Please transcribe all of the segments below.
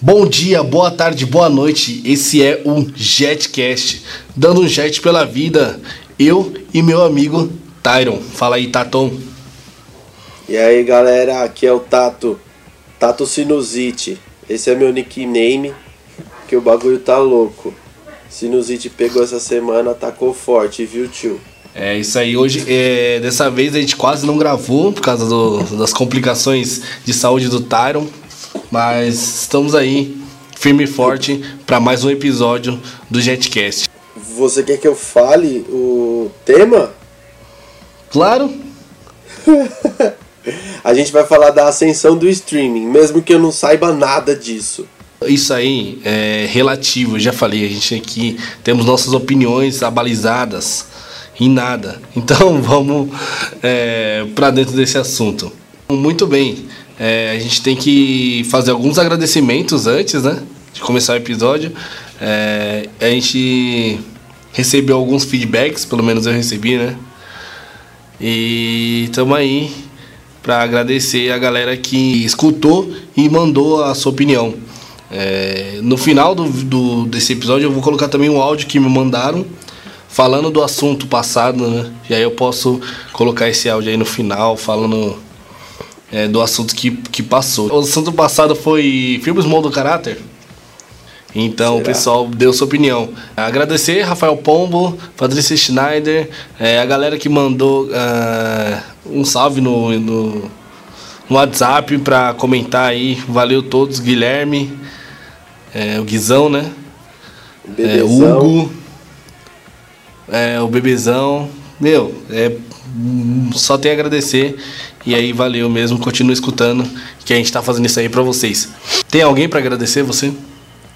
Bom dia, boa tarde, boa noite. Esse é o Jetcast, dando um jet pela vida. Eu e meu amigo Tyron. Fala aí, Taton. E aí, galera, aqui é o Tato. Tato Sinusite. Esse é meu nickname, que o bagulho tá louco. Sinusite pegou essa semana, atacou forte, viu, tio? É isso aí. Hoje, é, dessa vez a gente quase não gravou por causa do, das complicações de saúde do Tyron. Mas estamos aí, firme e forte, para mais um episódio do Jetcast. Você quer que eu fale o tema? Claro! a gente vai falar da ascensão do streaming, mesmo que eu não saiba nada disso. Isso aí é relativo, já falei, a gente aqui temos nossas opiniões abalizadas em nada. Então vamos é, para dentro desse assunto. Muito bem, é, a gente tem que fazer alguns agradecimentos antes, né? De começar o episódio. É, a gente recebeu alguns feedbacks, pelo menos eu recebi, né? E estamos aí para agradecer a galera que escutou e mandou a sua opinião. É, no final do, do, desse episódio eu vou colocar também um áudio que me mandaram falando do assunto passado, né? E aí eu posso colocar esse áudio aí no final falando é, do assunto que, que passou. O assunto passado foi filmes modo caráter. Então Será? o pessoal deu sua opinião. Agradecer Rafael Pombo, Patrícia Schneider, é, a galera que mandou uh, um salve no, no, no WhatsApp para comentar aí. Valeu todos, Guilherme, é, o Guizão, né? É, Hugo, é, o Bebezão. Meu, é, só tem a agradecer. E aí valeu mesmo, continue escutando que a gente tá fazendo isso aí para vocês. Tem alguém para agradecer você?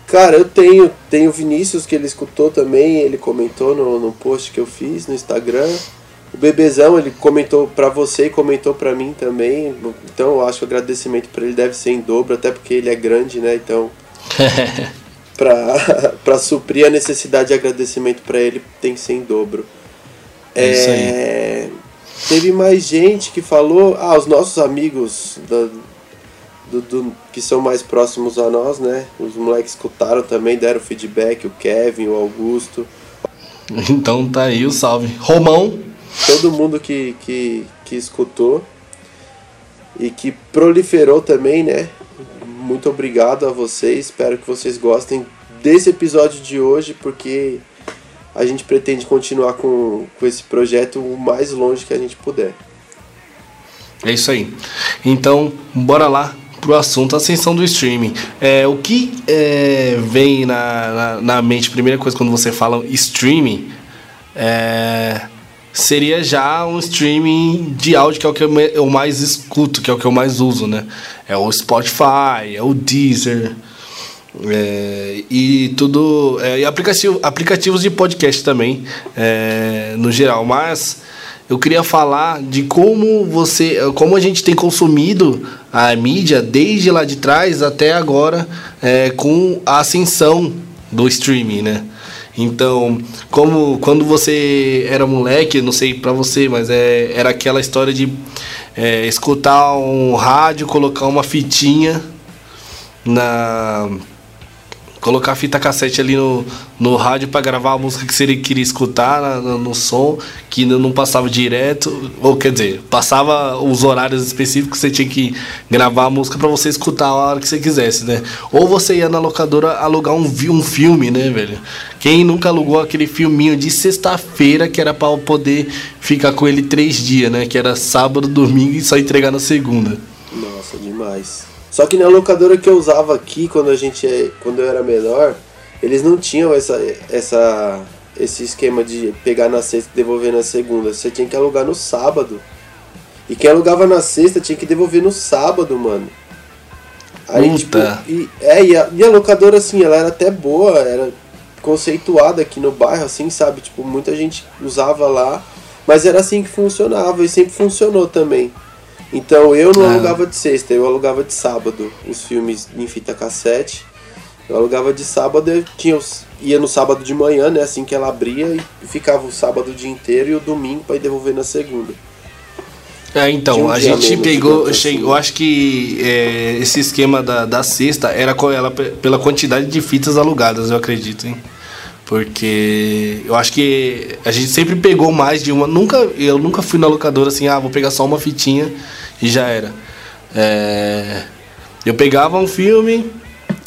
Cara, eu tenho, tenho o Vinícius que ele escutou também, ele comentou no, no post que eu fiz no Instagram. O Bebezão, ele comentou para você e comentou para mim também. Então eu acho que o agradecimento para ele deve ser em dobro, até porque ele é grande, né? Então para suprir a necessidade de agradecimento para ele tem que ser em dobro. É, é isso aí. Teve mais gente que falou, ah, os nossos amigos da, do, do, que são mais próximos a nós, né? Os moleques escutaram também, deram feedback, o Kevin, o Augusto. Então tá aí o salve. Romão. Todo mundo que, que, que escutou e que proliferou também, né? Muito obrigado a vocês. Espero que vocês gostem desse episódio de hoje, porque a gente pretende continuar com, com esse projeto o mais longe que a gente puder. É isso aí. Então, bora lá pro assunto ascensão do streaming. É, o que é, vem na, na, na, mente, primeira coisa, quando você fala streaming, é, seria já um streaming de áudio, que é o que eu mais escuto, que é o que eu mais uso, né? É o Spotify, é o Deezer, é, e tudo. É, e aplicativo, aplicativos de podcast também, é, no geral. Mas eu queria falar de como você. como a gente tem consumido a mídia desde lá de trás até agora é, com a ascensão do streaming, né? Então, como quando você era moleque, não sei para você, mas é, era aquela história de é, escutar um rádio, colocar uma fitinha na colocar a fita cassete ali no, no rádio para gravar a música que você queria escutar no, no, som, que não passava direto, ou quer dizer, passava os horários específicos que você tinha que gravar a música para você escutar a hora que você quisesse, né? Ou você ia na locadora alugar um, um filme, né, velho? Quem nunca alugou aquele filminho de sexta-feira que era para poder ficar com ele três dias, né? Que era sábado, domingo e só entregar na segunda. Nossa, demais. Só que na locadora que eu usava aqui quando a gente é, quando eu era menor, eles não tinham essa, essa esse esquema de pegar na sexta e devolver na segunda. Você tinha que alugar no sábado. E quem alugava na sexta tinha que devolver no sábado, mano. Aí, Puta. tipo, e, é, e a, e a locadora, assim, ela era até boa, era conceituada aqui no bairro, assim, sabe? Tipo, muita gente usava lá, mas era assim que funcionava e sempre funcionou também. Então eu não ah. alugava de sexta, eu alugava de sábado os filmes em fita cassete. Eu alugava de sábado, eu tinha os, ia no sábado de manhã, né, assim que ela abria, e ficava o sábado o dia inteiro e o domingo para ir devolver na segunda. É, então, um a gente pegou, assim. eu acho que é, esse esquema da, da sexta era com ela pela quantidade de fitas alugadas, eu acredito, hein? Porque eu acho que a gente sempre pegou mais de uma. Nunca, eu nunca fui na locadora assim, ah, vou pegar só uma fitinha e já era. É, eu pegava um filme,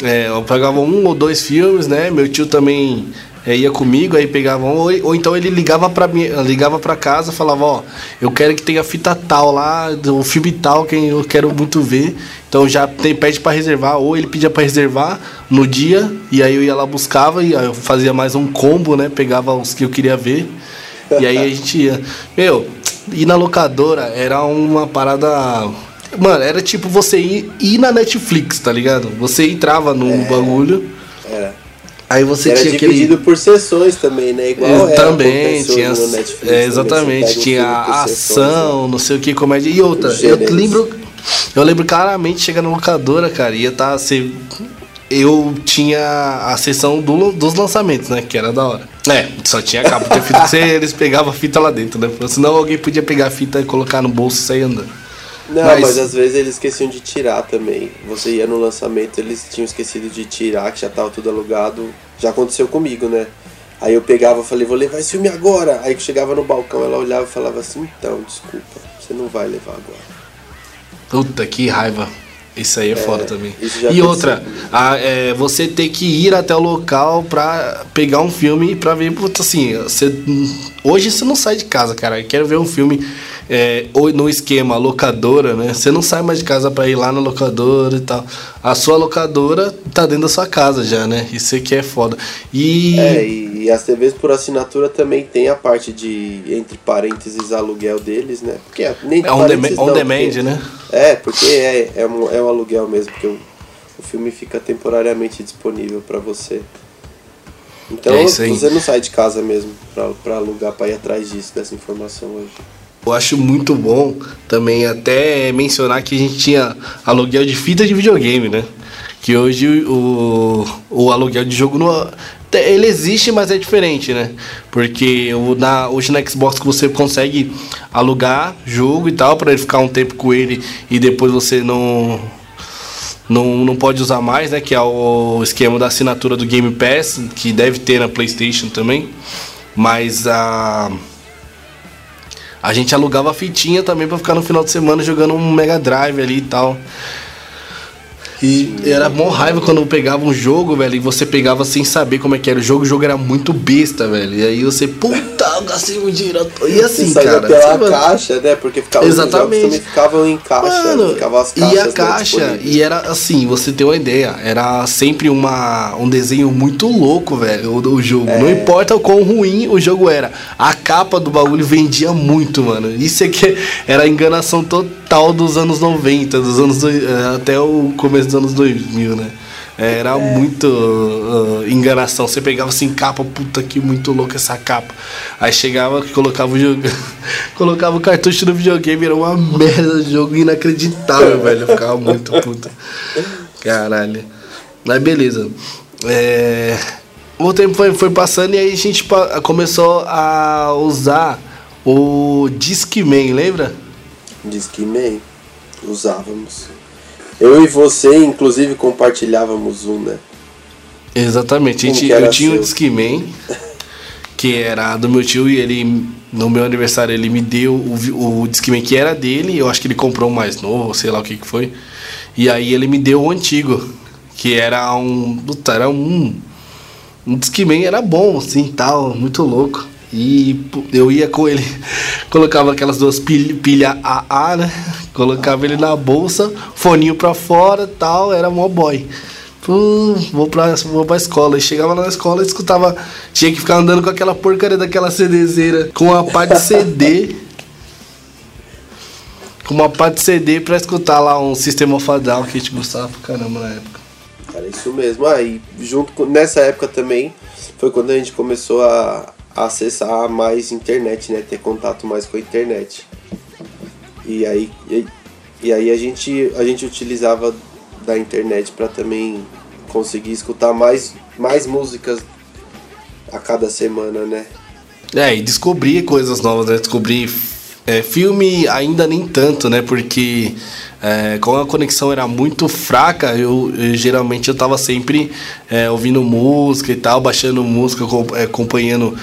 é, eu pegava um ou dois filmes, né? Meu tio também é, ia comigo, aí pegava um, ou, ou então ele ligava para mim, ligava para casa, falava, ó, eu quero que tenha fita tal lá, o filme tal que eu quero muito ver. Então já tem, pede para reservar, ou ele pedia para reservar no dia, e aí eu ia lá buscava e eu fazia mais um combo, né? Pegava os que eu queria ver. E aí a gente ia. Meu, ir na locadora era uma parada Mano, era tipo você ir, ir na Netflix, tá ligado? Você entrava num é, bagulho. Era. Aí você era tinha dividido por sessões também, né? Igual é, também tinha Netflix, é, exatamente, tinha ação, sessões, né? não sei o que, comédia e outra. Eu lembro, eu lembro claramente chegar na locadora, cara, ia tá você eu tinha a sessão do, dos lançamentos, né? Que era da hora. É, só tinha cabo de fita. Você, eles pegavam a fita lá dentro, né? Senão alguém podia pegar a fita e colocar no bolso e sair andando. Não, mas... mas... às vezes eles esqueciam de tirar também. Você ia no lançamento, eles tinham esquecido de tirar, que já tava tudo alugado. Já aconteceu comigo, né? Aí eu pegava e falei, vou levar esse filme agora. Aí que chegava no balcão, ela olhava e falava assim, então, desculpa, você não vai levar agora. Puta que raiva. Isso aí é, é foda também. E outra, a, é, você ter que ir até o local pra pegar um filme pra ver. Puta, assim, você, hoje você não sai de casa, cara. Eu quero ver um filme é, ou no esquema locadora, né? Você não sai mais de casa para ir lá na locadora e tal. A sua locadora tá dentro da sua casa já, né? Isso aqui é foda. E... É, e, as TVs por assinatura também tem a parte de, entre parênteses, aluguel deles, né? Porque é, nem é on, demand, on demand porque, né? É, porque é, é, um, é um aluguel mesmo, porque o, o filme fica temporariamente disponível para você. Então é você não sai de casa mesmo para alugar, para ir atrás disso, dessa informação hoje. Eu acho muito bom também até mencionar que a gente tinha aluguel de fita de videogame, né? Que hoje o, o aluguel de jogo no, ele existe, mas é diferente, né? Porque o, na, hoje na Xbox você consegue alugar jogo e tal para ele ficar um tempo com ele e depois você não não, não pode usar mais, né? Que é o esquema da assinatura do Game Pass, que deve ter na PlayStation também. Mas a a gente alugava fitinha também para ficar no final de semana jogando um Mega Drive ali e tal. E era mó raiva quando eu pegava um jogo, velho, e você pegava sem saber como é que era o jogo, o jogo era muito besta, velho. E aí você, puta, eu gastei um dinheiro. E assim, você cara. pela você, caixa, né? Porque ficava Exatamente. também ficavam em caixa, Mano, ficavam as caixas. E a caixa, e era assim, você tem uma ideia, era sempre uma, um desenho muito louco, velho, o, o jogo. É. Não importa o quão ruim o jogo era. A capa do bagulho vendia muito, mano. Isso aqui era a enganação total dos anos 90, dos anos eh, até o começo dos anos 2000, né? É, era é. muito uh, enganação. Você pegava assim, capa, puta que muito louca essa capa. Aí chegava, colocava o jogo, colocava o cartucho no videogame, era uma merda de jogo inacreditável, velho. Eu ficava muito puta. Caralho. Mas beleza. É... O tempo foi, foi passando e aí a gente começou a usar o Discman, lembra? Discman. Usávamos. Eu e você, inclusive, compartilhávamos um, né? Exatamente. Gente, eu tinha seu? um Discman, que era do meu tio, e ele, no meu aniversário, ele me deu o, o Discman que era dele, eu acho que ele comprou um mais novo, sei lá o que, que foi. E aí ele me deu o antigo, que era um. Puta, era um. Um Discman era bom, assim, tal, muito louco. E eu ia com ele, colocava aquelas duas pilhas pilha AA, né? Colocava ele na bolsa, foninho pra fora tal, era mó boy. Pum, vou pra, vou pra escola. E chegava na escola e escutava. Tinha que ficar andando com aquela porcaria daquela CDzeira com uma pá de CD. com uma pá de CD pra escutar lá um sistema fadal que a gente gostava pra caramba na época. Era isso mesmo. Aí, ah, junto com, nessa época também, foi quando a gente começou a acessar mais internet, né? Ter contato mais com a internet. E aí, e, e aí a, gente, a gente utilizava da internet para também conseguir escutar mais, mais músicas a cada semana, né? É, e descobrir coisas novas, né? Descobrir É, filme ainda nem tanto, né? Porque é, como a conexão era muito fraca, eu, eu geralmente eu tava sempre é, ouvindo música e tal, baixando música, é, acompanhando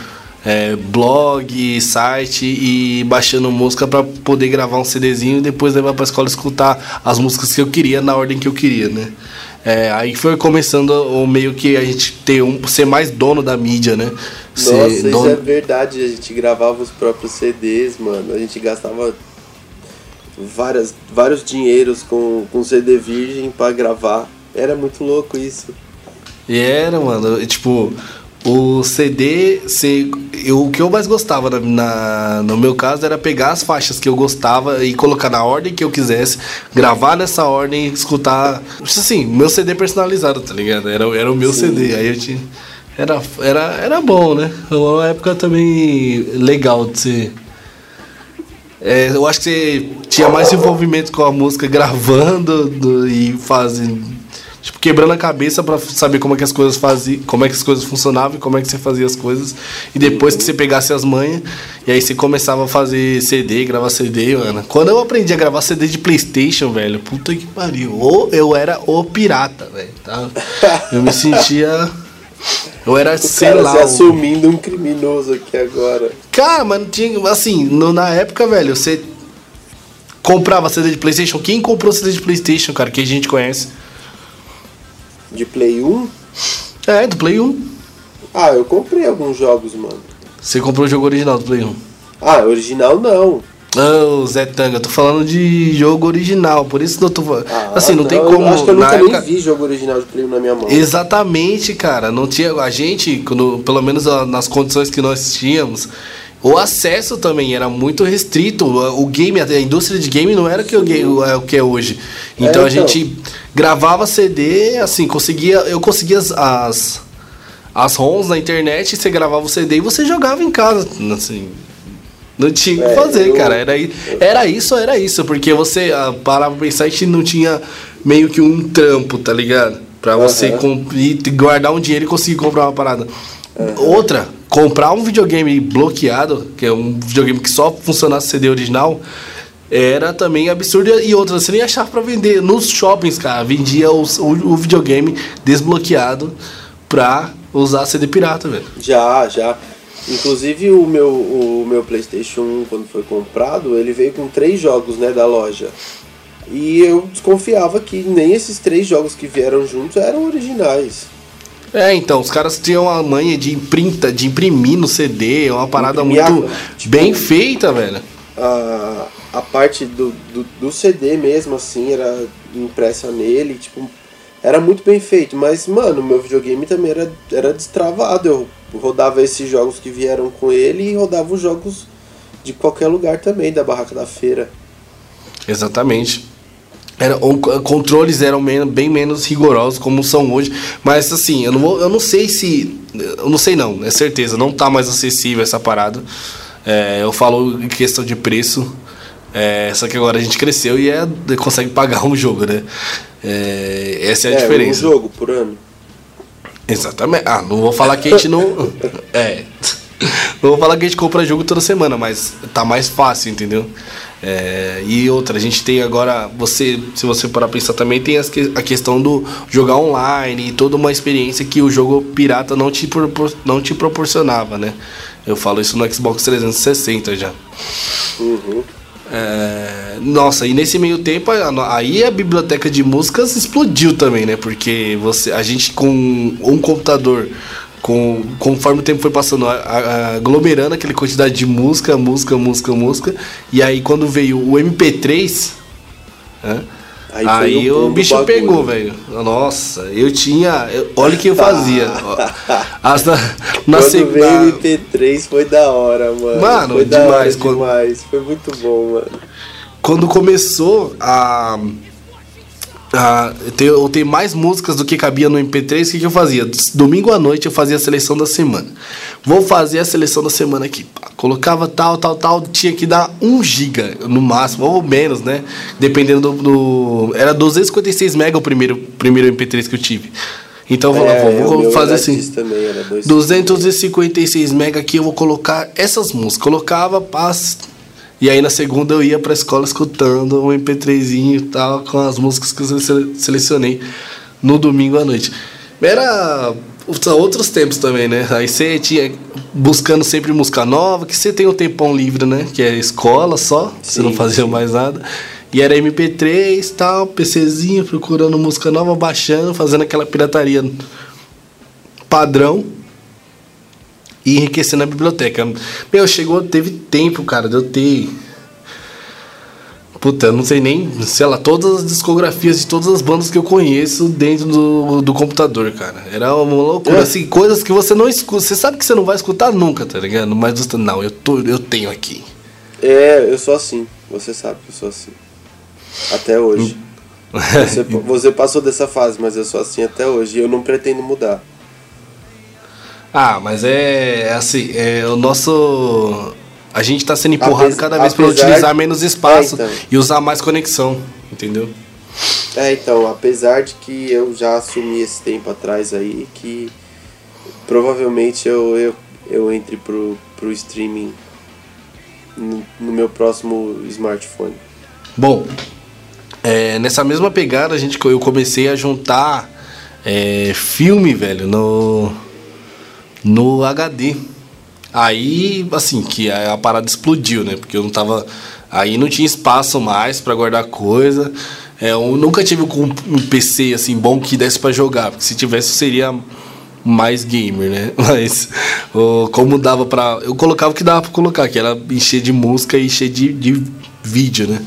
é, blog, site e baixando música para poder gravar um CDzinho e depois levar para escola escutar as músicas que eu queria na ordem que eu queria, né? É, aí foi começando o meio que a gente ter um, ser mais dono da mídia, né? Ser Nossa, dono... isso é verdade. A gente gravava os próprios CDs, mano. A gente gastava várias, vários dinheiros com, com CD virgem para gravar. Era muito louco isso. E era, mano. Tipo, o CD, se, eu, o que eu mais gostava na, na, no meu caso era pegar as faixas que eu gostava e colocar na ordem que eu quisesse, gravar nessa ordem e escutar. Assim, meu CD personalizado, tá ligado? Era, era o meu Sim. CD. Aí eu tinha. Era, era, era bom, né? Uma época também legal de ser. É, eu acho que você tinha mais envolvimento com a música gravando do, e fazendo tipo, quebrando a cabeça para saber como é que as coisas faziam, como é que as coisas funcionavam e como é que você fazia as coisas. E depois que você pegasse as manhas, e aí você começava a fazer CD, gravar CD, mano. Quando eu aprendi a gravar CD de Playstation, velho, puta que pariu. Ou eu era o pirata, velho, tá? Eu me sentia. Eu era, o sei cara lá. Se assumindo um criminoso aqui agora. Cara, mano, tinha, assim, no, na época, velho, você comprava CD de PlayStation. Quem comprou CD de PlayStation, cara, que a gente conhece? De Play 1? É, do Play 1. Ah, eu comprei alguns jogos, mano. Você comprou o jogo original do Play 1? Ah, original não. Ô, oh, Zé Tanga, tô falando de jogo original, por isso eu tô falando. Ah, assim, não, não, tem como. Eu acho que eu nunca época... nem vi jogo original de Play 1 na minha mão. Exatamente, cara. Não tinha. A gente, quando, pelo menos nas condições que nós tínhamos, o acesso também era muito restrito. O game, a indústria de game não era que o, game, o que é hoje. Então, é, então, a gente gravava CD, assim, conseguia. Eu conseguia as, as, as ROMs na internet, você gravava o CD e você jogava em casa. Assim. Não tinha o é, que fazer, eu, cara. Era, era isso, era isso. Porque você ah, parava pra pensar que não tinha meio que um trampo, tá ligado? Pra você guardar um dinheiro e conseguir comprar uma parada. Outra, comprar um videogame bloqueado, que é um videogame que só funcionasse CD original, era também absurdo. E outra, você nem achava pra vender. Nos shoppings, cara, vendia o, o, o videogame desbloqueado pra usar CD pirata, velho. Já, já. Inclusive o meu, o meu Playstation 1, quando foi comprado, ele veio com três jogos né, da loja. E eu desconfiava que nem esses três jogos que vieram juntos eram originais. É, então, os caras tinham a manha de imprinta, de imprimir no CD, é uma parada Imprimir muito a, tipo, bem feita, velho. A, a parte do, do, do, CD mesmo, assim, era impressa nele, tipo, era muito bem feito. Mas, mano, meu videogame também era, era destravado. Eu rodava esses jogos que vieram com ele e rodava os jogos de qualquer lugar também, da barraca da feira. Exatamente. Era, controles eram bem menos rigorosos como são hoje. Mas assim, eu não, vou, eu não sei se. Eu não sei não, é certeza, não tá mais acessível essa parada. É, eu falo em questão de preço. É, só que agora a gente cresceu e é, consegue pagar um jogo, né? É, essa é a é, diferença. Um jogo por ano. Exatamente. Ah, não vou falar que a gente não. é. Não vou falar que a gente compra jogo toda semana, mas tá mais fácil, entendeu? É, e outra, a gente tem agora, você, se você parar pensar também, tem as que, a questão do jogar online e toda uma experiência que o jogo pirata não te, propor, não te proporcionava, né? Eu falo isso no Xbox 360 já. Uhum. É, nossa, e nesse meio tempo aí a biblioteca de músicas explodiu também, né? Porque você, a gente com um computador com, conforme o tempo foi passando, a, a, aglomerando aquela quantidade de música, música, música, música. E aí quando veio o MP3, né? Aí, aí o, o bicho pegou, velho. Nossa, eu tinha. Eu, olha o que eu fazia. As, na, na quando segunda... veio o MP3 foi da hora, mano. Mano, foi demais. Quando... demais. Foi muito bom, mano. Quando começou a ah, eu tenho mais músicas do que cabia no MP3. O que, que eu fazia? Domingo à noite eu fazia a seleção da semana. Vou fazer a seleção da semana aqui. Colocava tal, tal, tal. Tinha que dar 1 GB no máximo, ou menos, né? Dependendo do. do era 256 MB o primeiro, primeiro MP3 que eu tive. Então vou, é, vou, vou fazer assim. Também, 256 MB aqui eu vou colocar essas músicas. Colocava, passa E aí na segunda eu ia pra escola escutando um MP3zinho e tal, com as músicas que eu selecionei no domingo à noite. Era outros tempos também, né? Aí você tinha buscando sempre música nova, que você tem um tempão livre, né? Que é escola só, você não fazia sim. mais nada. E era MP3 tal, PCzinho, procurando música nova, baixando, fazendo aquela pirataria padrão e enriquecendo a biblioteca. Meu, chegou, teve tempo, cara, de eu ter. Puta, eu não sei nem, sei lá, todas as discografias de todas as bandas que eu conheço dentro do, do computador, cara. Era uma loucura, é. assim, coisas que você não escuta. Você sabe que você não vai escutar nunca, tá ligado? Mas você, não, eu, tô, eu tenho aqui. É, eu sou assim. Você sabe que eu sou assim. Até hoje. Você, você passou dessa fase, mas eu sou assim até hoje. E eu não pretendo mudar. Ah, mas é, é assim, é o nosso. A gente está sendo empurrado apesar, cada vez para utilizar menos espaço é, então. e usar mais conexão, entendeu? É, então, apesar de que eu já assumi esse tempo atrás aí que provavelmente eu, eu, eu entre pro, pro streaming no, no meu próximo smartphone. Bom, é, nessa mesma pegada a gente, eu comecei a juntar é, filme, velho, no no HD. Aí, assim, que a, parada explodiu, né? Porque eu não tava. Aí não tinha espaço mais para guardar coisa. É, eu nunca tive um PC assim bom que desse para jogar, porque se tivesse seria mais gamer, né? Mas como dava para, eu colocava o que dava para colocar, que era encher de música e encher de, de vídeo, né?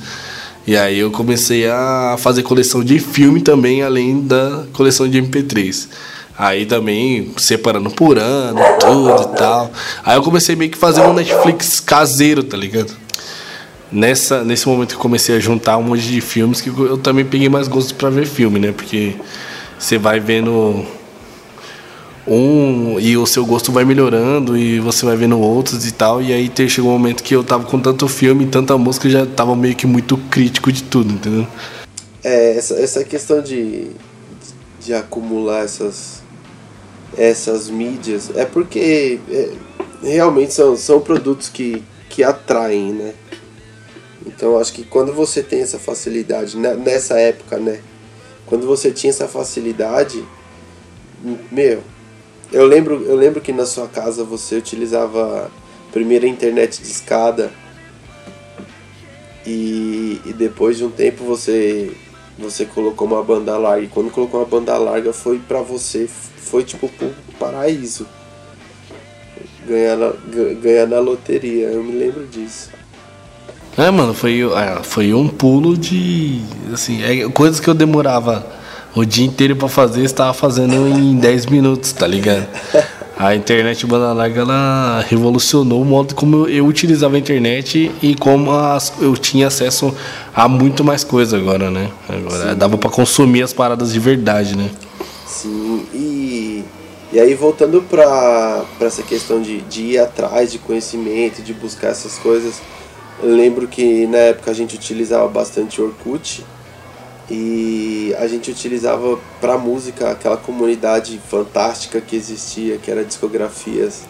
E aí eu comecei a fazer coleção de filme também, além da coleção de MP3. Aí também separando por ano, tudo e tal. Aí eu comecei meio que fazer um Netflix caseiro, tá ligado? Nessa, nesse momento que eu comecei a juntar um monte de filmes, que eu também peguei mais gosto para ver filme, né? Porque você vai vendo um e o seu gosto vai melhorando e você vai vendo outros e tal. E aí chegou um momento que eu tava com tanto filme, tanta música, já tava meio que muito crítico de tudo, entendeu? É, essa, essa questão de, de acumular essas essas mídias é porque é, realmente são, são produtos que, que atraem, né? Então acho que quando você tem essa facilidade, né, nessa época, né? Quando você tinha essa facilidade, meu, eu lembro, eu lembro que na sua casa você utilizava a internet de escada e, e depois de um tempo você você colocou uma banda larga e quando colocou uma banda larga foi para você foi tipo pro paraíso. Ganhar na, ganhar na loteria, eu me lembro disso. É, mano, foi, é, foi um pulo de. Assim, é, coisas que eu demorava o dia inteiro para fazer, estava fazendo em 10 minutos, tá ligado? A internet banda larga ela revolucionou o modo como eu, eu utilizava a internet e como as, eu tinha acesso a muito mais coisa agora, né? Agora Sim. dava para consumir as paradas de verdade, né? Sim, e, e aí voltando para essa questão de, de ir atrás de conhecimento, de buscar essas coisas, eu lembro que na época a gente utilizava bastante Orkut e a gente utilizava para música aquela comunidade fantástica que existia, que era discografias.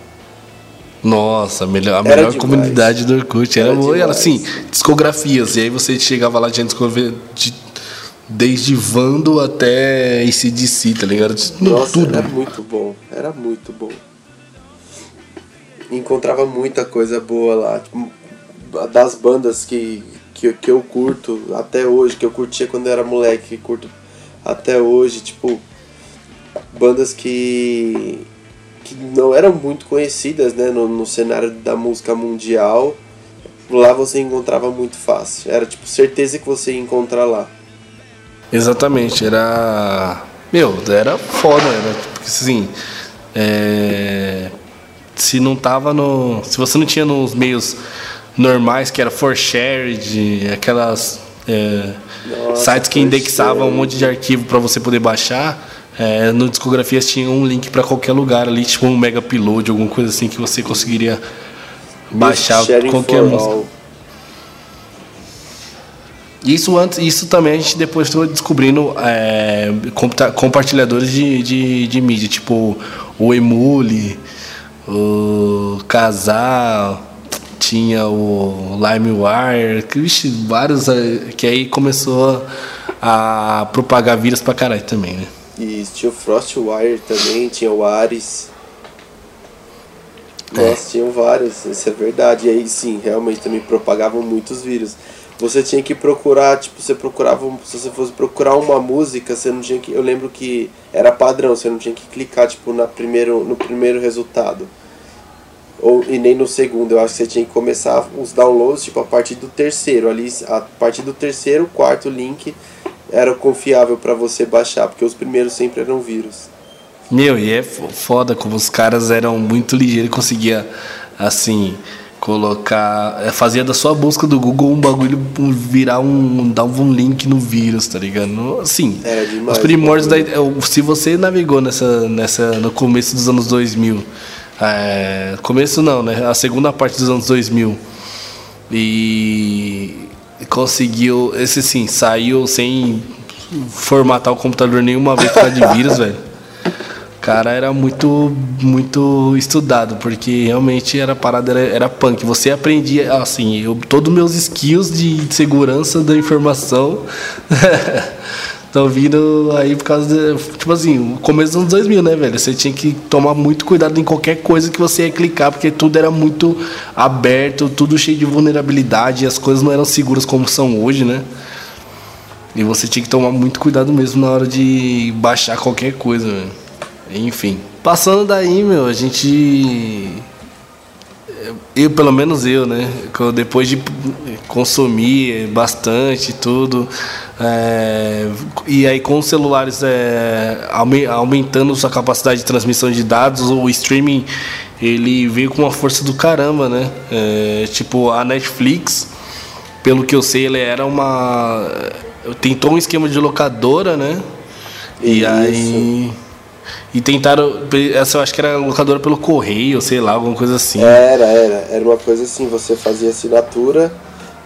Nossa, a melhor, a melhor comunidade do Orkut. Era, era, era assim, discografias. E aí você chegava lá, tinha discografia de Desde Vando até ACDC, tá ligado? Nossa, Tudo. era muito bom. Era muito bom. Encontrava muita coisa boa lá. Tipo, das bandas que, que, que eu curto até hoje, que eu curtia quando eu era moleque, que curto até hoje, tipo, bandas que, que não eram muito conhecidas né, no, no cenário da música mundial. Lá você encontrava muito fácil. Era tipo certeza que você ia encontrar lá. Exatamente, era. Meu, era foda, era tipo assim. É... Se não tava no. Se você não tinha nos meios normais, que era for shared, aquelas é... Nossa, sites que indexavam um monte de arquivo para você poder baixar. É, no Discografias tinha um link para qualquer lugar ali, tipo um mega upload, alguma coisa assim que você conseguiria baixar qualquer música. Isso antes, isso também a gente depois foi descobrindo é, compartilhadores de, de, de, mídia, tipo o Emule, o Casal. tinha o LimeWire, que, vixe, vários eh, que aí começou a propagar vírus pra caralho também, né? E tinha o Frostwire também, tinha o Ares. É. Nossa, tinham vários, isso é verdade. E aí sim, realmente também propagavam muitos vírus. Você tinha que procurar, tipo, você procurava, se você fosse procurar uma música, você não tinha que, eu lembro que era padrão, você não tinha que clicar tipo na primeiro, no primeiro resultado. Ou, e nem no segundo, eu acho que você tinha que começar os downloads tipo a partir do terceiro, ali a partir do terceiro, quarto link era confiável para você baixar, porque os primeiros sempre eram vírus. Meu, e é foda como os caras eram muito ligeiros e conseguia assim colocar, é, fazia da sua busca do Google um bagulho virar um dar um link no vírus, tá ligado? Assim, demais, os primórdios da se você navegou nessa nessa no começo dos anos 2000, é, começo não, né? A segunda parte dos anos 2000 e conseguiu esse sim, saiu sem formatar o computador nenhuma vez por causa de vírus, velho cara era muito muito estudado, porque realmente era parada era, era punk. Você aprendia assim, eu todos meus skills de segurança da informação estão vindo aí por causa de, tipo assim, o começo dos anos 2000, né, velho? Você tinha que tomar muito cuidado em qualquer coisa que você ia clicar, porque tudo era muito aberto, tudo cheio de vulnerabilidade, as coisas não eram seguras como são hoje, né? E você tinha que tomar muito cuidado mesmo na hora de baixar qualquer coisa, velho. Enfim. Passando daí, meu, a gente. Eu, pelo menos eu, né? Depois de consumir bastante tudo. É, e aí com os celulares é, aumentando sua capacidade de transmissão de dados, o streaming ele veio com uma força do caramba, né? É, tipo, a Netflix, pelo que eu sei, ele era uma. Tentou um esquema de locadora, né? E Isso. aí e tentaram. Essa eu acho que era locadora pelo correio, sei lá, alguma coisa assim. Era, era. Era uma coisa assim, você fazia assinatura.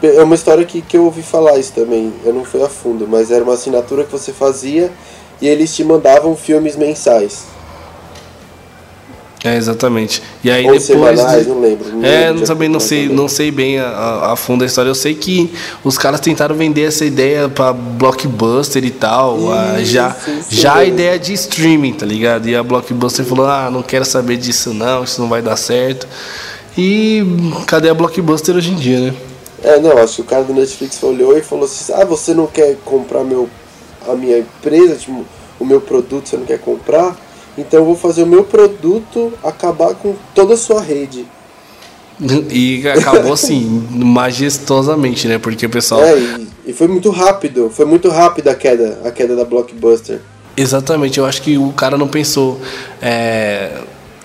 É uma história que, que eu ouvi falar isso também. Eu não fui a fundo, mas era uma assinatura que você fazia e eles te mandavam filmes mensais. É, exatamente. E aí Ou depois. Semanais, não lembro. Não é, lembro também não sei, não sei bem a, a, fundo a história. Eu sei que os caras tentaram vender essa ideia para blockbuster e tal. Isso, já já a ideia de streaming, tá ligado? E a blockbuster falou: ah, não quero saber disso não, isso não vai dar certo. E cadê a blockbuster hoje em dia, né? É, não, acho que o cara do Netflix olhou e falou assim: ah, você não quer comprar meu, a minha empresa, tipo, o meu produto, você não quer comprar? Então eu vou fazer o meu produto acabar com toda a sua rede. E acabou assim, majestosamente, né? Porque o pessoal. É, e, e, foi muito rápido, foi muito rápida a queda, a queda da Blockbuster. Exatamente, eu acho que o cara não pensou. É...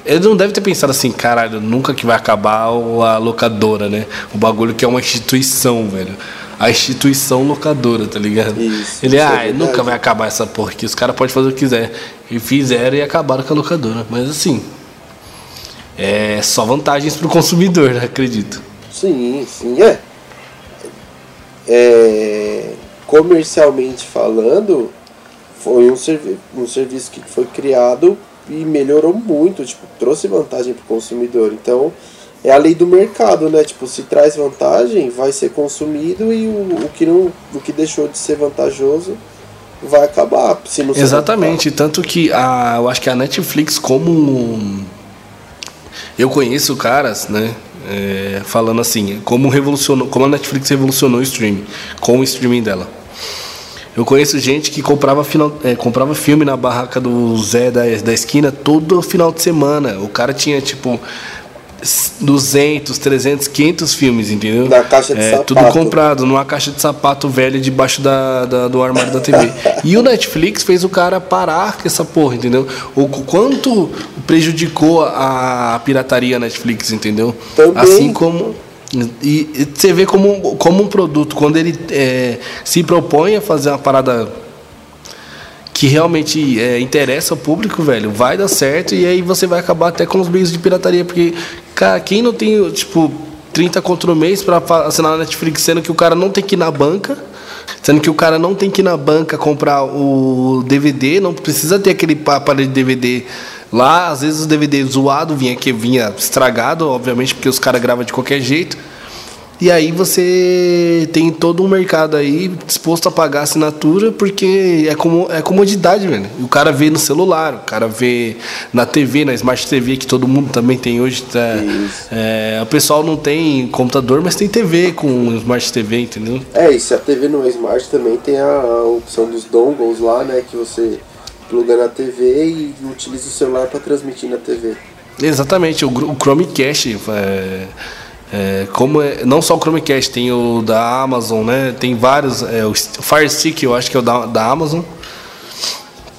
Ele não deve ter pensado assim, caralho, nunca que vai acabar a locadora, né? O bagulho que é uma instituição, velho a instituição locadora, tá ligado? Isso, Ele, isso ah, é nunca vai acabar essa porra aqui, os caras podem fazer o que quiser. E fizeram e acabaram com a locadora. Mas assim, é só vantagens pro consumidor, né? acredito. Sim, sim, é. é comercialmente falando, foi um, servi um serviço que foi criado e melhorou muito, tipo, trouxe vantagem pro consumidor. Então, é a lei do mercado, né? Tipo, se traz vantagem, vai ser consumido e o, o, que, não, o que deixou de ser vantajoso vai acabar. Se não Exatamente, tanto que a, eu acho que a Netflix, como. Eu conheço caras, né? É, falando assim, como revolucionou, como a Netflix revolucionou o streaming, com o streaming dela. Eu conheço gente que comprava, final, é, comprava filme na barraca do Zé da, da esquina todo final de semana. O cara tinha, tipo, 200, 300, 500 filmes, entendeu? Na caixa de é, sapato. Tudo comprado numa caixa de sapato velha debaixo da, da do armário da TV. e o Netflix fez o cara parar com essa porra, entendeu? O quanto prejudicou a pirataria Netflix, entendeu? Também. Assim como e, você vê como, como um produto, quando ele é, se propõe a fazer uma parada que realmente é, interessa ao público, velho, vai dar certo e aí você vai acabar até com os meios de pirataria, porque, cara, quem não tem, tipo, 30 contra o mês para assinar na Netflix, sendo que o cara não tem que ir na banca, sendo que o cara não tem que ir na banca comprar o DVD, não precisa ter aquele aparelho de DVD Lá, às vezes o DVD zoado vinha que vinha estragado, obviamente, porque os caras gravam de qualquer jeito. E aí você tem todo um mercado aí disposto a pagar assinatura porque é, como, é comodidade, velho. O cara vê no celular, o cara vê na TV, na Smart TV, que todo mundo também tem hoje. Tá, é, o pessoal não tem computador, mas tem TV com Smart TV, entendeu? É, e se a TV não é Smart também tem a, a opção dos dongles lá, né? Que você pluga na TV e utiliza o celular para transmitir na TV. Exatamente, o, o Chromecast. É, é, como é, não só o Chromecast, tem o da Amazon, né? Tem vários. É, o Fire Stick, eu acho que é o da, da Amazon.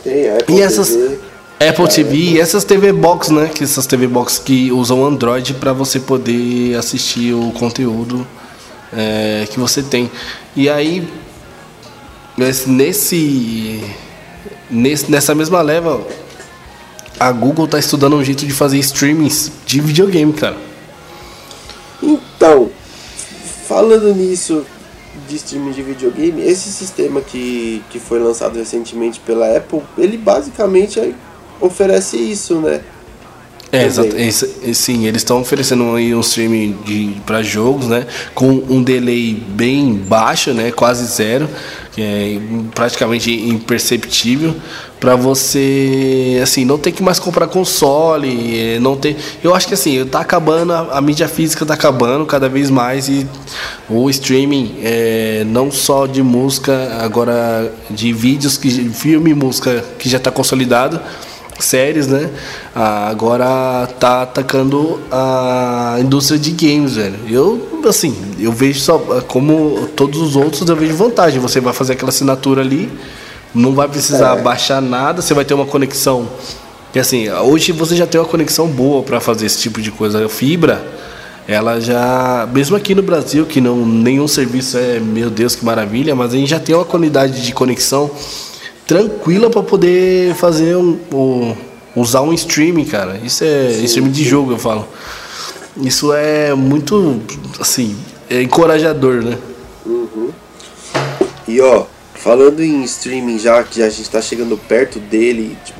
Tem Apple e essas TV. Apple TV e essas TV Box, né? Que essas TV Box que usam Android para você poder assistir o conteúdo é, que você tem. E aí nesse, nesse nessa mesma leva a Google tá estudando um jeito de fazer streamings de videogame, cara. Falando nisso de streaming de videogame, esse sistema que, que foi lançado recentemente pela Apple, ele basicamente oferece isso, né? É, exato. sim, eles estão oferecendo aí um streaming para jogos, né? Com um delay bem baixo, né? Quase zero, que é praticamente imperceptível, para você, assim, não ter que mais comprar console, é, não ter. Eu acho que assim, tá acabando a, a mídia física tá acabando cada vez mais e o streaming, é, não só de música, agora de vídeos, que filme música que já está consolidado séries, né? Ah, agora tá atacando a indústria de games, velho. Eu, assim, eu vejo só como todos os outros, eu vejo vantagem. Você vai fazer aquela assinatura ali, não vai precisar é. baixar nada, você vai ter uma conexão. Que assim, hoje você já tem uma conexão boa para fazer esse tipo de coisa. A fibra, ela já, mesmo aqui no Brasil, que não nenhum serviço é, meu Deus, que maravilha, mas a gente já tem uma qualidade de conexão tranquila para poder fazer um, um, usar um streaming, cara. Isso é sim, streaming de jogo, eu falo. Isso é muito assim, é encorajador, né? Uhum. E ó, falando em streaming já que a gente está chegando perto dele, tipo,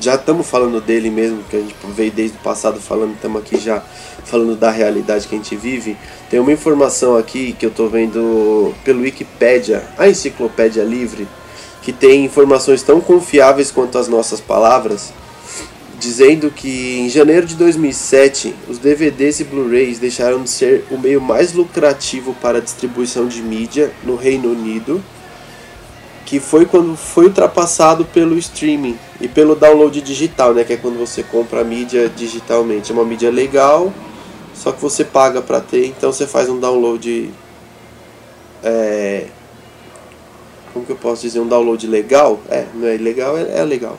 já estamos falando dele mesmo, que a gente veio desde o passado falando, estamos aqui já falando da realidade que a gente vive. Tem uma informação aqui que eu estou vendo pelo Wikipedia, a enciclopédia livre que tem informações tão confiáveis quanto as nossas palavras, dizendo que em janeiro de 2007 os DVDs e Blu-rays deixaram de ser o meio mais lucrativo para a distribuição de mídia no Reino Unido, que foi quando foi ultrapassado pelo streaming e pelo download digital, né, que é quando você compra a mídia digitalmente. É uma mídia legal, só que você paga para ter, então você faz um download é, como que eu posso dizer, um download legal? É, não é ilegal, é, é legal.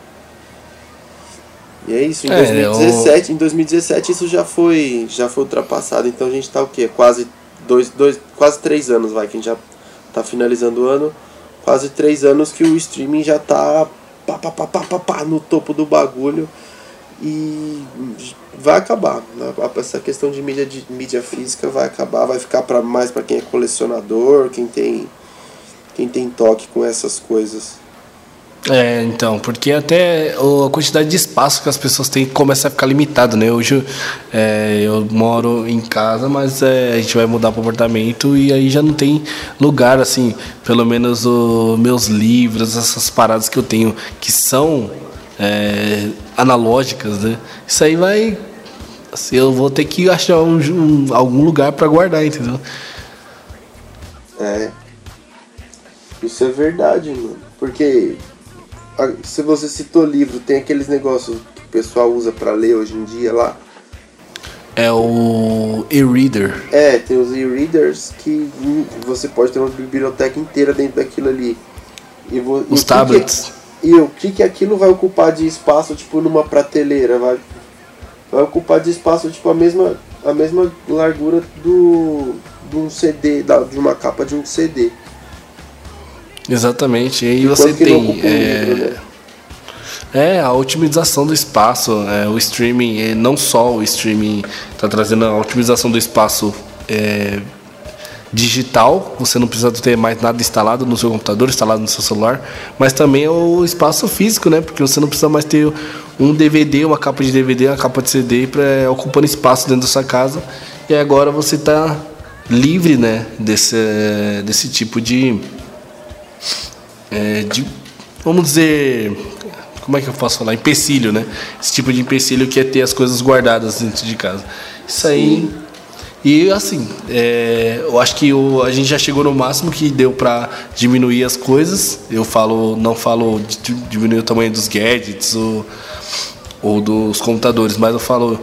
E é isso, em, é, 2017, eu... em 2017 isso já foi, já foi ultrapassado, então a gente tá o quê? Quase dois, dois, quase três anos, vai, que a gente já tá finalizando o ano, quase três anos que o streaming já tá pá, pá, pá, pá, pá, pá, no topo do bagulho e vai acabar. Né? Essa questão de mídia, de mídia física vai acabar, vai ficar para mais para quem é colecionador, quem tem quem tem toque com essas coisas. É, então, porque até a quantidade de espaço que as pessoas têm começa a ficar limitado, né? Hoje é, eu moro em casa, mas é, a gente vai mudar para apartamento e aí já não tem lugar, assim, pelo menos os meus livros, essas paradas que eu tenho que são é, analógicas, né? Isso aí vai. Assim, eu vou ter que achar um, um, algum lugar para guardar, entendeu? É, isso é verdade, mano. Porque se você citou livro, tem aqueles negócios que o pessoal usa para ler hoje em dia lá. É o e-reader. É, tem os e-readers que você pode ter uma biblioteca inteira dentro daquilo ali. E os e tablets. Que, e o que, que aquilo vai ocupar de espaço, tipo, numa prateleira? Vai, vai ocupar de espaço, tipo, a mesma, a mesma largura do, de um CD, da, de uma capa de um CD. Exatamente. E aí você tem. É, livro, né? é, a otimização do espaço, é, o streaming, é, não só o streaming está trazendo a otimização do espaço é, digital, você não precisa ter mais nada instalado no seu computador, instalado no seu celular, mas também o espaço físico, né? Porque você não precisa mais ter um DVD, uma capa de DVD, uma capa de CD para ocupando espaço dentro da sua casa. E agora você está livre, né, desse, desse tipo de, é, de, vamos dizer, como é que eu posso falar, empecilho, né? Esse tipo de empecilho que é ter as coisas guardadas dentro de casa. Isso aí. E assim, é, eu acho que o, a gente já chegou no máximo que deu para diminuir as coisas. Eu falo, não falo de diminuir o tamanho dos gadgets ou, ou dos computadores, mas eu falo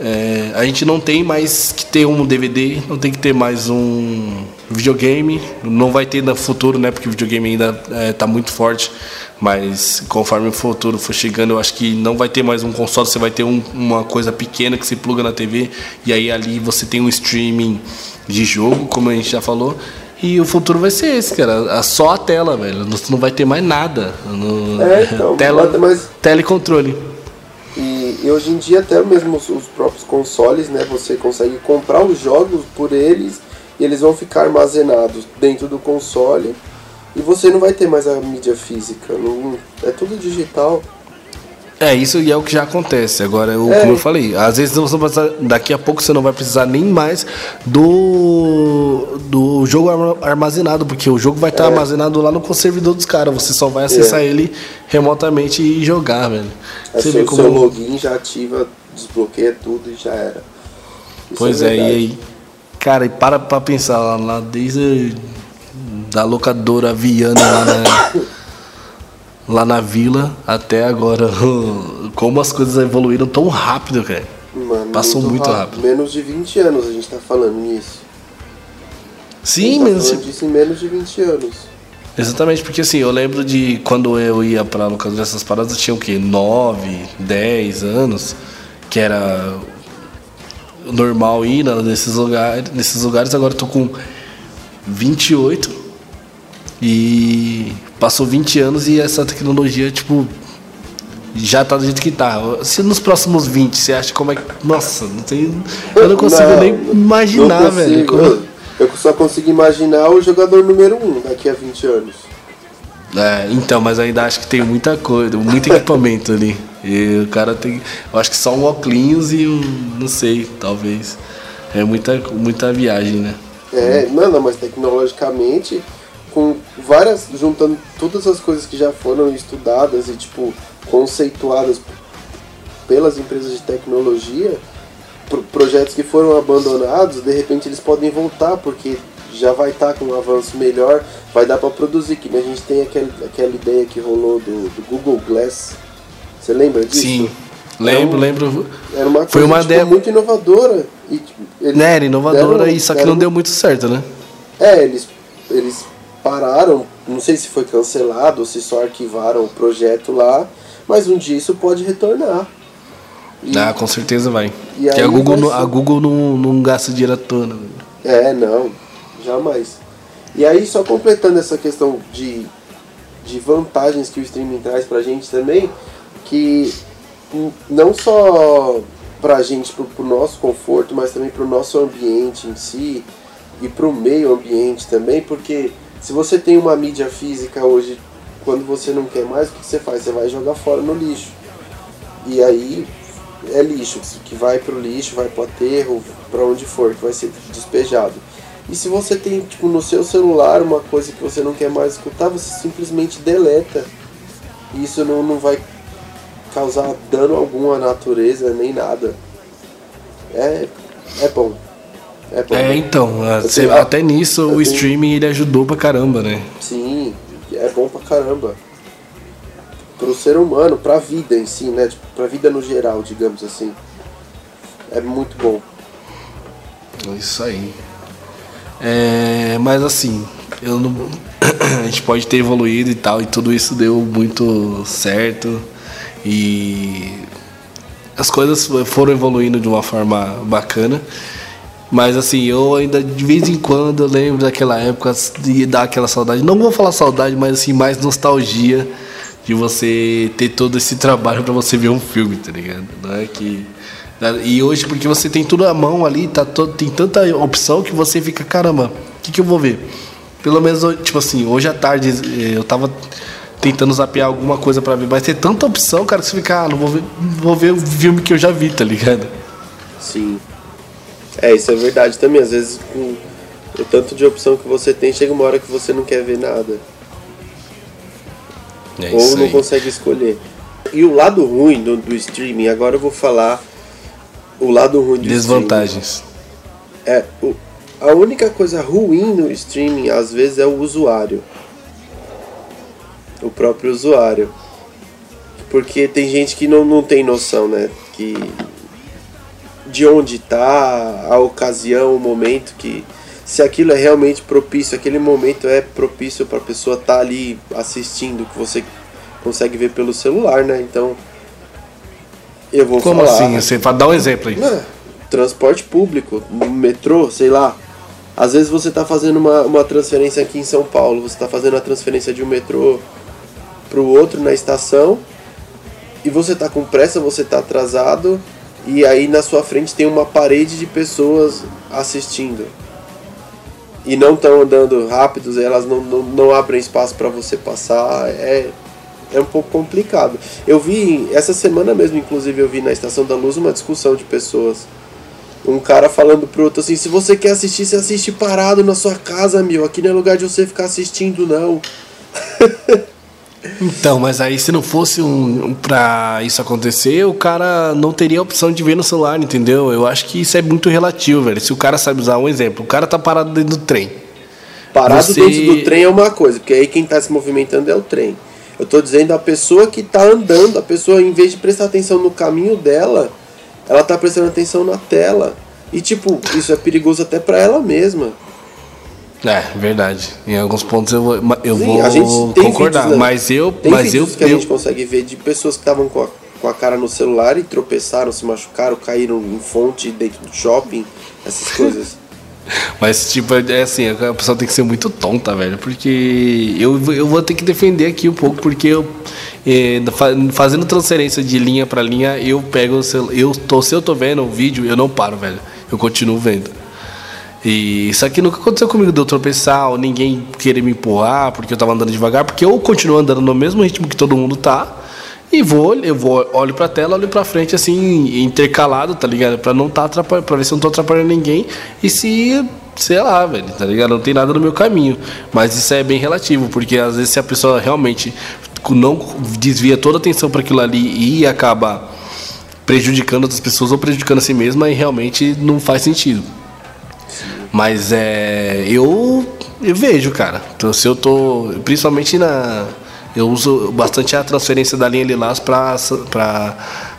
é, a gente não tem mais que ter um DVD, não tem que ter mais um videogame. Não vai ter no futuro, né? Porque o videogame ainda está é, tá muito forte. Mas conforme o futuro for chegando, eu acho que não vai ter mais um console. Você vai ter um, uma coisa pequena que se pluga na TV. E aí ali você tem um streaming de jogo, como a gente já falou. E o futuro vai ser esse, cara. Só a tela, velho. Você não vai ter mais nada. No... É, então, tela, mais... tela e controle. E hoje em dia até mesmo os, os próprios consoles, né, você consegue comprar os jogos por eles e eles vão ficar armazenados dentro do console e você não vai ter mais a mídia física, não, é tudo digital. É, isso e é o que já acontece. Agora, eu, é. como eu falei, às vezes você precisar, daqui a pouco você não vai precisar nem mais do, do jogo armazenado, porque o jogo vai estar é. armazenado lá no servidor dos caras. Você só vai acessar é. ele remotamente e jogar, velho. É você vê como seu login já ativa, desbloqueia tudo e já era. Isso pois é, é e aí, cara, e para pra pensar lá, lá desde da locadora Viana lá na lá na vila até agora. Como as coisas evoluíram tão rápido, cara. Mano, Passou muito, muito rápido. rápido. Menos de 20 anos a gente tá falando nisso. Sim, tá menos. Falando disso em menos de 20 anos. Exatamente, porque assim, eu lembro de quando eu ia pra locadora dessas paradas, eu tinha o quê? 9, 10 anos, que era normal ir nesses lugares, nesses lugares, agora eu tô com 28 e Passou 20 anos e essa tecnologia, tipo, já tá do jeito que tá. Se nos próximos 20 você acha como é que. Nossa, não tem. Eu não consigo não, nem imaginar, consigo, velho. Como... Eu só consigo imaginar o jogador número 1 um daqui a 20 anos. É, então, mas ainda acho que tem muita coisa, muito equipamento ali. E o cara tem. Eu acho que só um óculos e um. Não sei, talvez. É muita, muita viagem, né? É, não, mas tecnologicamente com várias. juntando todas as coisas que já foram estudadas e tipo conceituadas pelas empresas de tecnologia, projetos que foram abandonados, de repente eles podem voltar, porque já vai estar tá com um avanço melhor, vai dar para produzir. Que a gente tem aquele, aquela ideia que rolou do, do Google Glass. Você lembra disso? Sim. Lembro, um, lembro. Era uma coisa Foi uma tipo, ideia muito inovadora. E, tipo, né, era inovadora, deram, e só que não deu muito certo, né? É, eles, eles pararam, não sei se foi cancelado ou se só arquivaram o projeto lá, mas um dia isso pode retornar. E, ah, com certeza vai. E Porque a Google, não, a Google não, não gasta dinheiro à toa. Né? É, não, jamais. E aí, só completando essa questão de, de vantagens que o streaming traz pra gente também, que não só pra gente, pro, pro nosso conforto, mas também pro nosso ambiente em si e pro meio ambiente também, porque se você tem uma mídia física hoje, quando você não quer mais, o que você faz? Você vai jogar fora no lixo. E aí é lixo, que vai pro lixo, vai pro aterro, para onde for, que vai ser despejado. E se você tem tipo, no seu celular uma coisa que você não quer mais escutar, você simplesmente deleta. E isso não, não vai causar dano algum à natureza, nem nada. É, é bom. É, bom, é então, tenho, até nisso o tenho... streaming ele ajudou pra caramba, né? Sim, é bom pra caramba. Pro ser humano, pra vida em si, né? Tipo, pra vida no geral, digamos assim. É muito bom. Isso aí. É, mas assim, eu não, a gente pode ter evoluído e tal, e tudo isso deu muito certo. E as coisas foram evoluindo de uma forma bacana. Mas assim, eu ainda de vez em quando lembro daquela época de dar aquela saudade. Não vou falar saudade, mas assim, mais nostalgia de você ter todo esse trabalho para você ver um filme, tá ligado? Não é que. E hoje, porque você tem tudo à mão ali, tá todo, tem tanta opção que você fica, caramba, o que, que eu vou ver? Pelo menos, tipo assim, hoje à tarde eh, eu tava tentando zapear alguma coisa para ver. Mas tem tanta opção, cara, que você fica, ah, não vou ver, vou ver o filme que eu já vi, tá ligado? Sim. É, isso é verdade também. Às vezes, com o tanto de opção que você tem, chega uma hora que você não quer ver nada. É Ou não aí. consegue escolher. E o lado ruim do, do, streaming, agora eu vou falar o lado ruim do Desvantagens. Streaming. É, o, a única coisa ruim no streaming, às vezes, é o usuário. O próprio usuário. Porque tem gente que não, não tem noção, né? Que de onde tá, a ocasião, o momento que se aquilo é realmente propício, aquele momento é propício para a pessoa estar tá ali assistindo, que você consegue ver pelo celular, né? Então, eu vou Como falar. assim? Você dar um exemplo aí. Transporte público, metrô, sei lá. Às vezes você está fazendo uma, uma transferência aqui em São Paulo, você está fazendo a transferência de um metrô para o outro na estação e você está com pressa, você está atrasado e aí na sua frente tem uma parede de pessoas assistindo e não estão andando rápidos, elas não, não, não abrem espaço para você passar, é, é um pouco complicado. Eu vi, essa semana mesmo, inclusive, eu vi na Estação da Luz uma discussão de pessoas. Um cara falando pro outro assim: se você quer assistir, você assiste parado na sua casa, meu. Aqui não é lugar de você ficar assistindo, não. Então, mas aí se não fosse um, um pra isso acontecer, o cara não teria a opção de ver no celular, entendeu? Eu acho que isso é muito relativo, velho. Se o cara sabe usar um exemplo, o cara tá parado dentro do trem. Parado você... dentro do trem é uma coisa, porque aí quem tá se movimentando é o trem. Eu tô dizendo a pessoa que tá andando, a pessoa em vez de prestar atenção no caminho dela, ela tá prestando atenção na tela. E tipo, isso é perigoso até para ela mesma. É, verdade. Em alguns pontos eu vou, eu Sim, vou concordar, vídeos, né? mas eu, tem mas eu que a gente consegue ver de pessoas que estavam com a, com a cara no celular e tropeçaram, se machucaram, caíram em fonte dentro do shopping, essas coisas. Mas, tipo, é assim, a pessoa tem que ser muito tonta, velho. Porque eu, eu vou ter que defender aqui um pouco, porque eu, é, fazendo transferência de linha para linha, eu pego, eu tô, se eu tô vendo o vídeo, eu não paro, velho. Eu continuo vendo. E isso aqui nunca aconteceu comigo de eu tropeçar ou ninguém querer me empurrar porque eu tava andando devagar, porque eu continuo andando no mesmo ritmo que todo mundo tá. E vou, eu vou, olho pra tela, olho pra frente assim, intercalado, tá ligado? Pra não tá atrapalhando, pra ver se eu não tô atrapalhando ninguém. E se, sei lá, velho, tá ligado? Não tem nada no meu caminho. Mas isso é bem relativo, porque às vezes se a pessoa realmente não desvia toda a atenção para aquilo ali e acaba prejudicando outras pessoas ou prejudicando a si mesma, e realmente não faz sentido. Mas é. Eu, eu vejo, cara. Então, se eu tô. Principalmente na. Eu uso bastante a transferência da linha Lilás para pra,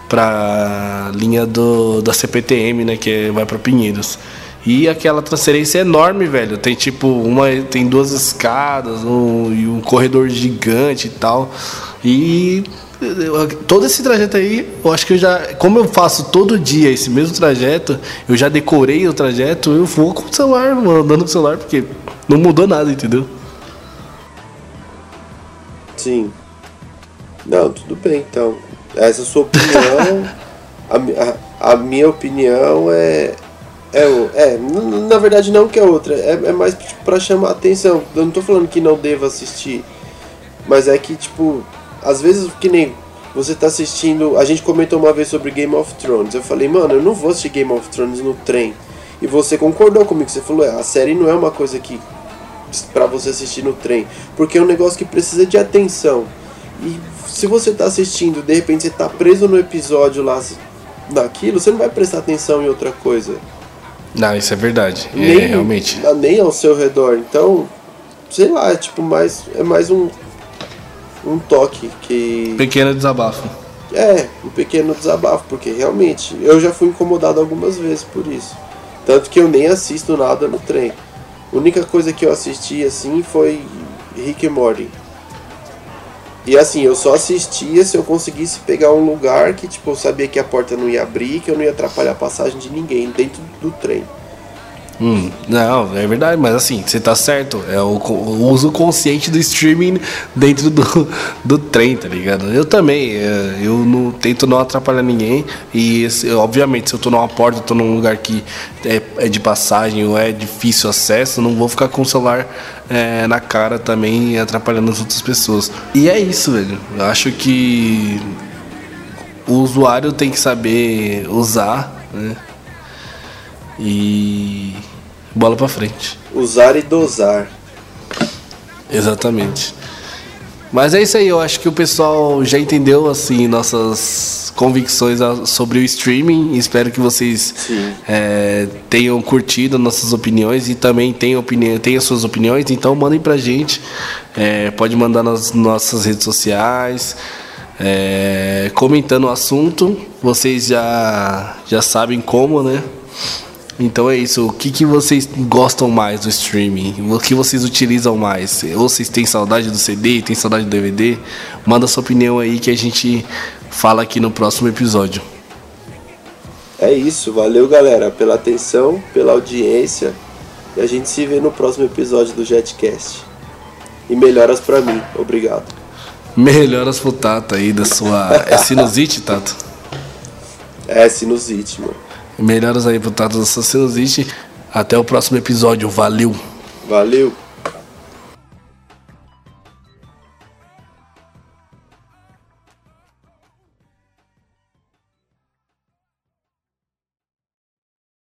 pra linha do, da CPTM, né? Que vai para Pinheiros. E aquela transferência é enorme, velho. Tem tipo uma. Tem duas escadas um, e um corredor gigante e tal. E todo esse trajeto aí, eu acho que eu já. Como eu faço todo dia esse mesmo trajeto, eu já decorei o trajeto, eu vou com o celular, andando com o celular, porque não mudou nada, entendeu? Sim. Não, tudo bem, então. Essa é a sua opinião. a, a, a, minha opinião é. É, é, na verdade não que é outra, é, é mais tipo, pra chamar atenção. Eu não tô falando que não deva assistir, mas é que, tipo, às vezes, que nem você tá assistindo. A gente comentou uma vez sobre Game of Thrones. Eu falei, mano, eu não vou assistir Game of Thrones no trem. E você concordou comigo, você falou, é, a série não é uma coisa que para você assistir no trem, porque é um negócio que precisa de atenção. E se você tá assistindo, de repente você tá preso no episódio lá naquilo, você não vai prestar atenção em outra coisa. Não, isso é verdade. É, nem, é, realmente. Nem ao seu redor. Então, sei lá, é tipo mais é mais um um toque que. Pequeno desabafo. É, um pequeno desabafo, porque realmente eu já fui incomodado algumas vezes por isso. Tanto que eu nem assisto nada no trem. A única coisa que eu assisti assim foi Rick e Morty. E assim, eu só assistia se eu conseguisse pegar um lugar que tipo, eu sabia que a porta não ia abrir, que eu não ia atrapalhar a passagem de ninguém dentro do trem. Hum, não, é verdade, mas assim, você tá certo. É o, o, uso consciente do streaming dentro do, do trem, tá ligado? Eu também, é, eu não, tento não atrapalhar ninguém. E obviamente, se eu tô numa porta, tô num lugar que é, é de passagem ou é difícil acesso, não vou ficar com o celular é, na cara também atrapalhando as outras pessoas. E é isso, velho. Eu acho que o usuário tem que saber usar, né? E bola para frente. Usar e dosar. Exatamente. Mas é isso aí, eu acho que o pessoal já entendeu assim nossas convicções sobre o streaming. Espero que vocês é, tenham curtido nossas opiniões e também tenham, opinião, tenham suas opiniões. Então mandem pra gente. É, pode mandar nas nossas redes sociais. É, comentando o assunto. Vocês já, já sabem como, né? Então é isso. O que, que vocês gostam mais do streaming? O que vocês utilizam mais? Ou vocês têm saudade do CD, têm saudade do DVD? Manda sua opinião aí que a gente fala aqui no próximo episódio. É isso. Valeu, galera, pela atenção, pela audiência. E a gente se vê no próximo episódio do Jetcast. E melhoras para mim. Obrigado. Melhoras pro Tato aí da sua. É sinusite, Tato? É sinusite, mano. Melhoras aí pro Tato da sinusite. Até o próximo episódio. Valeu. Valeu.